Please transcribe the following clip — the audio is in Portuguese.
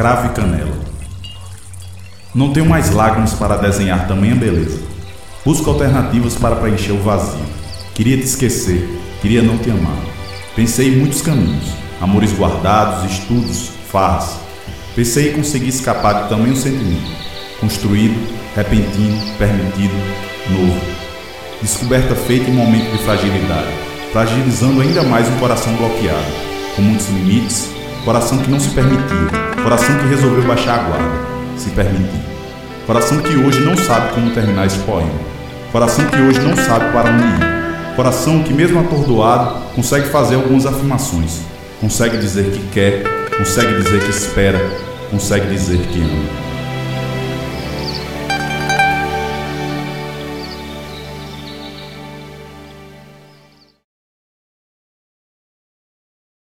cravo e canela. Não tenho mais lágrimas para desenhar tamanha beleza. Busco alternativas para preencher o vazio. Queria te esquecer, queria não te amar. Pensei em muitos caminhos, amores guardados, estudos, farras. Pensei em conseguir escapar de tamanho sentimento, construído, repentino, permitido, novo. Descoberta feita em momento de fragilidade, fragilizando ainda mais um coração bloqueado, com muitos limites, coração que não se permitiu, coração que resolveu baixar a guarda se permitir. Coração que hoje não sabe como terminar esse poema. Coração que hoje não sabe para onde ir. Coração que, mesmo atordoado, consegue fazer algumas afirmações. Consegue dizer que quer, consegue dizer que espera, consegue dizer que ama.